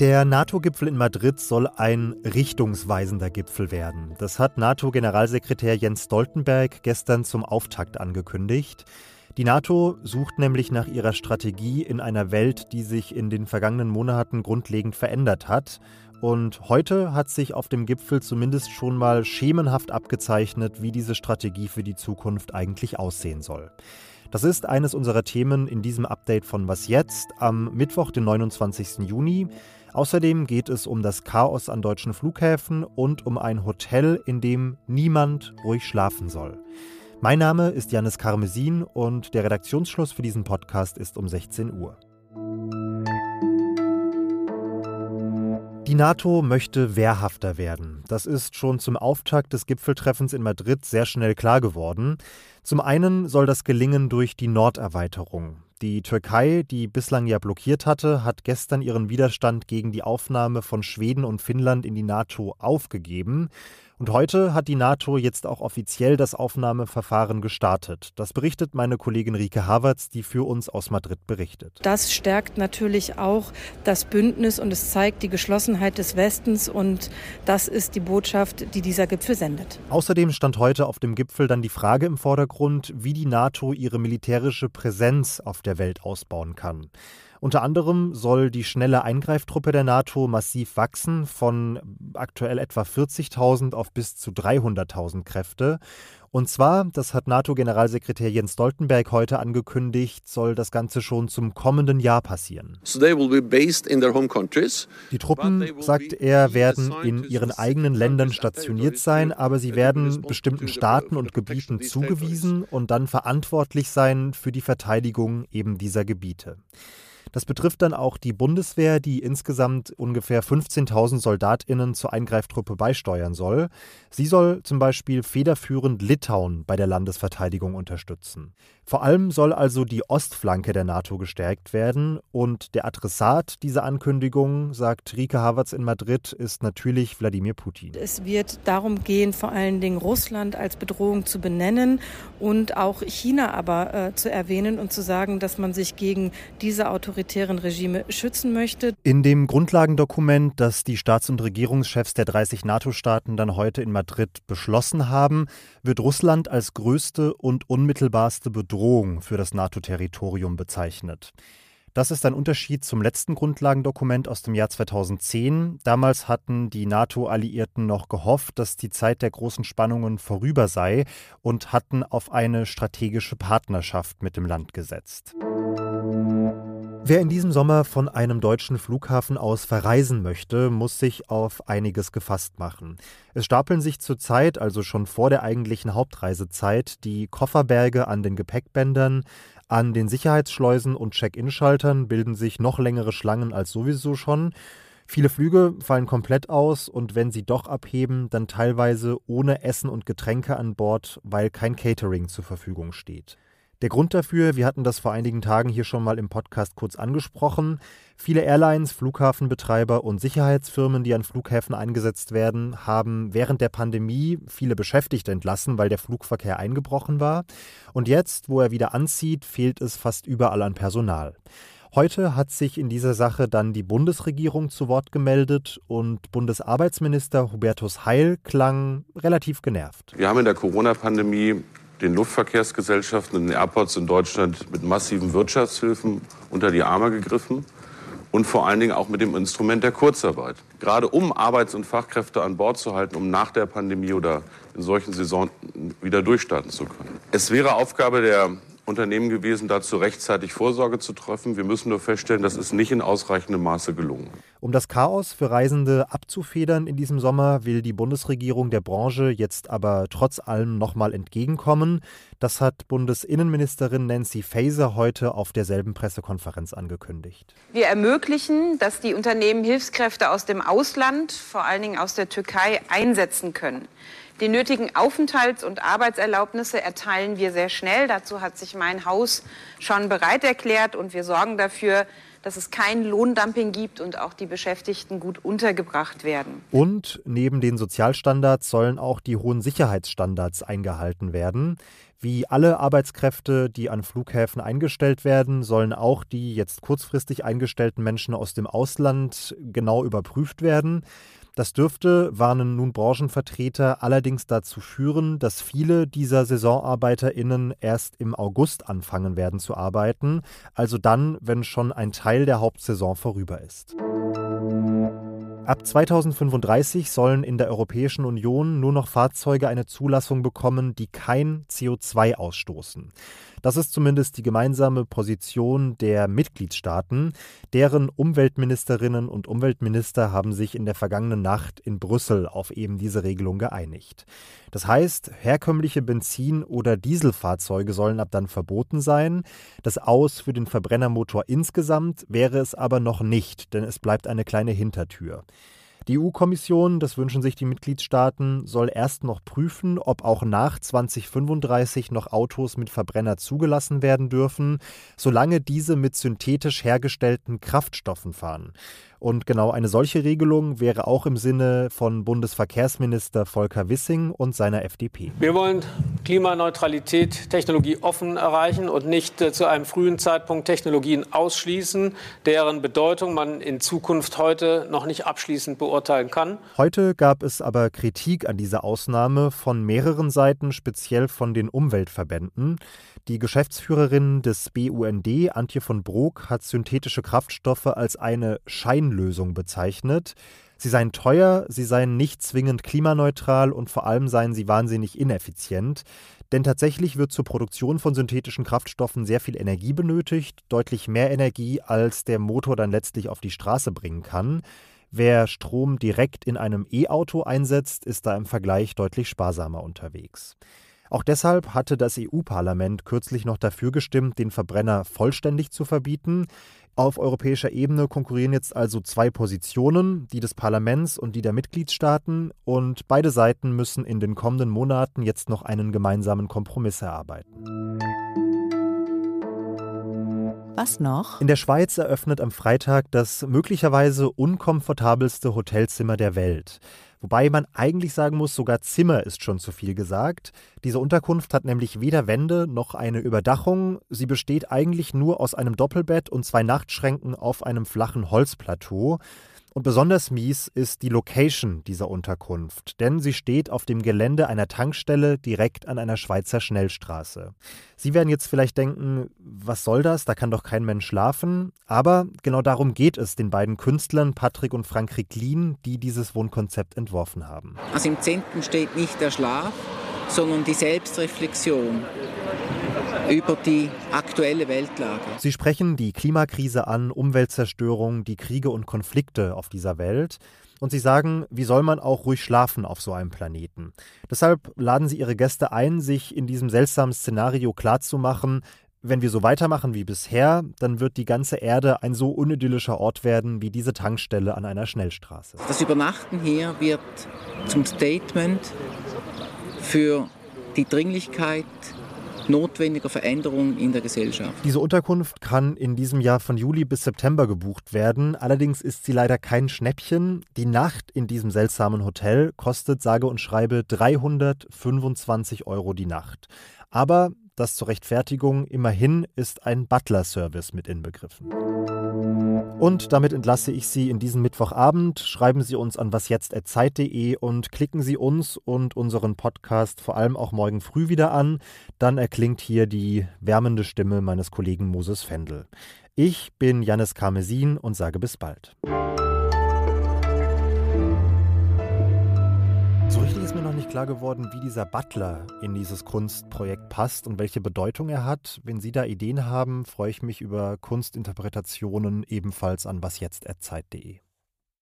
Der NATO-Gipfel in Madrid soll ein richtungsweisender Gipfel werden. Das hat NATO-Generalsekretär Jens Stoltenberg gestern zum Auftakt angekündigt. Die NATO sucht nämlich nach ihrer Strategie in einer Welt, die sich in den vergangenen Monaten grundlegend verändert hat. Und heute hat sich auf dem Gipfel zumindest schon mal schemenhaft abgezeichnet, wie diese Strategie für die Zukunft eigentlich aussehen soll. Das ist eines unserer Themen in diesem Update von Was jetzt am Mittwoch, den 29. Juni. Außerdem geht es um das Chaos an deutschen Flughäfen und um ein Hotel, in dem niemand ruhig schlafen soll. Mein Name ist Janis Karmesin und der Redaktionsschluss für diesen Podcast ist um 16 Uhr. Die NATO möchte wehrhafter werden. Das ist schon zum Auftakt des Gipfeltreffens in Madrid sehr schnell klar geworden. Zum einen soll das gelingen durch die Norderweiterung. Die Türkei, die bislang ja blockiert hatte, hat gestern ihren Widerstand gegen die Aufnahme von Schweden und Finnland in die NATO aufgegeben. Und heute hat die NATO jetzt auch offiziell das Aufnahmeverfahren gestartet. Das berichtet meine Kollegin Rike Havertz, die für uns aus Madrid berichtet. Das stärkt natürlich auch das Bündnis und es zeigt die Geschlossenheit des Westens und das ist die Botschaft, die dieser Gipfel sendet. Außerdem stand heute auf dem Gipfel dann die Frage im Vordergrund, wie die NATO ihre militärische Präsenz auf der Welt ausbauen kann. Unter anderem soll die schnelle Eingreiftruppe der NATO massiv wachsen, von aktuell etwa 40.000 auf bis zu 300.000 Kräfte. Und zwar, das hat NATO-Generalsekretär Jens Stoltenberg heute angekündigt, soll das Ganze schon zum kommenden Jahr passieren. Die Truppen, sagt er, werden in ihren eigenen Ländern stationiert sein, aber sie werden bestimmten Staaten und Gebieten zugewiesen und dann verantwortlich sein für die Verteidigung eben dieser Gebiete. Das betrifft dann auch die Bundeswehr, die insgesamt ungefähr 15.000 Soldatinnen zur Eingreiftruppe beisteuern soll. Sie soll zum Beispiel federführend Litauen bei der Landesverteidigung unterstützen. Vor allem soll also die Ostflanke der NATO gestärkt werden und der Adressat dieser Ankündigung, sagt Rike Havertz in Madrid, ist natürlich Wladimir Putin. Es wird darum gehen, vor allen Dingen Russland als Bedrohung zu benennen und auch China aber äh, zu erwähnen und zu sagen, dass man sich gegen diese autoritären Regime schützen möchte. In dem Grundlagendokument, das die Staats- und Regierungschefs der 30 NATO-Staaten dann heute in Madrid beschlossen haben, wird Russland als größte und unmittelbarste Bedrohung Bedrohung für das NATO-Territorium bezeichnet. Das ist ein Unterschied zum letzten Grundlagendokument aus dem Jahr 2010. Damals hatten die NATO-Alliierten noch gehofft, dass die Zeit der großen Spannungen vorüber sei und hatten auf eine strategische Partnerschaft mit dem Land gesetzt. Wer in diesem Sommer von einem deutschen Flughafen aus verreisen möchte, muss sich auf einiges gefasst machen. Es stapeln sich zurzeit, also schon vor der eigentlichen Hauptreisezeit, die Kofferberge an den Gepäckbändern, an den Sicherheitsschleusen und Check-in-Schaltern bilden sich noch längere Schlangen als sowieso schon. Viele Flüge fallen komplett aus und wenn sie doch abheben, dann teilweise ohne Essen und Getränke an Bord, weil kein Catering zur Verfügung steht. Der Grund dafür, wir hatten das vor einigen Tagen hier schon mal im Podcast kurz angesprochen. Viele Airlines, Flughafenbetreiber und Sicherheitsfirmen, die an Flughäfen eingesetzt werden, haben während der Pandemie viele Beschäftigte entlassen, weil der Flugverkehr eingebrochen war. Und jetzt, wo er wieder anzieht, fehlt es fast überall an Personal. Heute hat sich in dieser Sache dann die Bundesregierung zu Wort gemeldet und Bundesarbeitsminister Hubertus Heil klang relativ genervt. Wir haben in der Corona-Pandemie den Luftverkehrsgesellschaften und den Airports in Deutschland mit massiven Wirtschaftshilfen unter die Arme gegriffen und vor allen Dingen auch mit dem Instrument der Kurzarbeit. Gerade um Arbeits- und Fachkräfte an Bord zu halten, um nach der Pandemie oder in solchen Saison wieder durchstarten zu können. Es wäre Aufgabe der Unternehmen gewesen, dazu rechtzeitig Vorsorge zu treffen. Wir müssen nur feststellen, das ist nicht in ausreichendem Maße gelungen. Um das Chaos für Reisende abzufedern in diesem Sommer, will die Bundesregierung der Branche jetzt aber trotz allem nochmal entgegenkommen. Das hat Bundesinnenministerin Nancy Faeser heute auf derselben Pressekonferenz angekündigt. Wir ermöglichen, dass die Unternehmen Hilfskräfte aus dem Ausland, vor allen Dingen aus der Türkei, einsetzen können. Die nötigen Aufenthalts- und Arbeitserlaubnisse erteilen wir sehr schnell. Dazu hat sich mein Haus schon bereit erklärt und wir sorgen dafür, dass es kein Lohndumping gibt und auch die Beschäftigten gut untergebracht werden. Und neben den Sozialstandards sollen auch die hohen Sicherheitsstandards eingehalten werden. Wie alle Arbeitskräfte, die an Flughäfen eingestellt werden, sollen auch die jetzt kurzfristig eingestellten Menschen aus dem Ausland genau überprüft werden. Das dürfte, warnen nun Branchenvertreter, allerdings dazu führen, dass viele dieser SaisonarbeiterInnen erst im August anfangen werden zu arbeiten, also dann, wenn schon ein Teil der Hauptsaison vorüber ist. Ab 2035 sollen in der Europäischen Union nur noch Fahrzeuge eine Zulassung bekommen, die kein CO2 ausstoßen. Das ist zumindest die gemeinsame Position der Mitgliedstaaten. Deren Umweltministerinnen und Umweltminister haben sich in der vergangenen Nacht in Brüssel auf eben diese Regelung geeinigt. Das heißt, herkömmliche Benzin- oder Dieselfahrzeuge sollen ab dann verboten sein. Das Aus für den Verbrennermotor insgesamt wäre es aber noch nicht, denn es bleibt eine kleine Hintertür. Die EU-Kommission, das wünschen sich die Mitgliedstaaten, soll erst noch prüfen, ob auch nach 2035 noch Autos mit Verbrenner zugelassen werden dürfen, solange diese mit synthetisch hergestellten Kraftstoffen fahren. Und genau eine solche Regelung wäre auch im Sinne von Bundesverkehrsminister Volker Wissing und seiner FDP. Wir wollen Klimaneutralität technologieoffen erreichen und nicht äh, zu einem frühen Zeitpunkt Technologien ausschließen, deren Bedeutung man in Zukunft heute noch nicht abschließend beurteilen kann. Heute gab es aber Kritik an dieser Ausnahme von mehreren Seiten, speziell von den Umweltverbänden. Die Geschäftsführerin des BUND, Antje von Brok, hat synthetische Kraftstoffe als eine Scheinlösung bezeichnet. Sie seien teuer, sie seien nicht zwingend klimaneutral und vor allem seien sie wahnsinnig ineffizient. Denn tatsächlich wird zur Produktion von synthetischen Kraftstoffen sehr viel Energie benötigt, deutlich mehr Energie, als der Motor dann letztlich auf die Straße bringen kann. Wer Strom direkt in einem E-Auto einsetzt, ist da im Vergleich deutlich sparsamer unterwegs. Auch deshalb hatte das EU-Parlament kürzlich noch dafür gestimmt, den Verbrenner vollständig zu verbieten. Auf europäischer Ebene konkurrieren jetzt also zwei Positionen, die des Parlaments und die der Mitgliedstaaten, und beide Seiten müssen in den kommenden Monaten jetzt noch einen gemeinsamen Kompromiss erarbeiten. Was noch? In der Schweiz eröffnet am Freitag das möglicherweise unkomfortabelste Hotelzimmer der Welt. Wobei man eigentlich sagen muss, sogar Zimmer ist schon zu viel gesagt. Diese Unterkunft hat nämlich weder Wände noch eine Überdachung. Sie besteht eigentlich nur aus einem Doppelbett und zwei Nachtschränken auf einem flachen Holzplateau. Und besonders mies ist die Location dieser Unterkunft, denn sie steht auf dem Gelände einer Tankstelle direkt an einer Schweizer Schnellstraße. Sie werden jetzt vielleicht denken, was soll das? Da kann doch kein Mensch schlafen. Aber genau darum geht es den beiden Künstlern Patrick und Frank Ricklin, die dieses Wohnkonzept entworfen haben. Also im Zentrum steht nicht der Schlaf, sondern die Selbstreflexion über die aktuelle Weltlage. Sie sprechen die Klimakrise an, Umweltzerstörung, die Kriege und Konflikte auf dieser Welt. Und sie sagen, wie soll man auch ruhig schlafen auf so einem Planeten? Deshalb laden sie ihre Gäste ein, sich in diesem seltsamen Szenario klarzumachen, wenn wir so weitermachen wie bisher, dann wird die ganze Erde ein so unidyllischer Ort werden wie diese Tankstelle an einer Schnellstraße. Das Übernachten hier wird zum Statement für die Dringlichkeit notwendiger Veränderungen in der Gesellschaft. Diese Unterkunft kann in diesem Jahr von Juli bis September gebucht werden. Allerdings ist sie leider kein Schnäppchen. Die Nacht in diesem seltsamen Hotel kostet sage und schreibe 325 Euro die Nacht. Aber das zur Rechtfertigung immerhin ist ein Butler-Service mit inbegriffen. Und damit entlasse ich Sie in diesen Mittwochabend. Schreiben Sie uns an wasjetzt.zeit.de und klicken Sie uns und unseren Podcast vor allem auch morgen früh wieder an. Dann erklingt hier die wärmende Stimme meines Kollegen Moses Fendel. Ich bin Janis Karmesin und sage bis bald. Klar geworden, wie dieser Butler in dieses Kunstprojekt passt und welche Bedeutung er hat. Wenn Sie da Ideen haben, freue ich mich über Kunstinterpretationen ebenfalls an wasjetzt.zeit.de.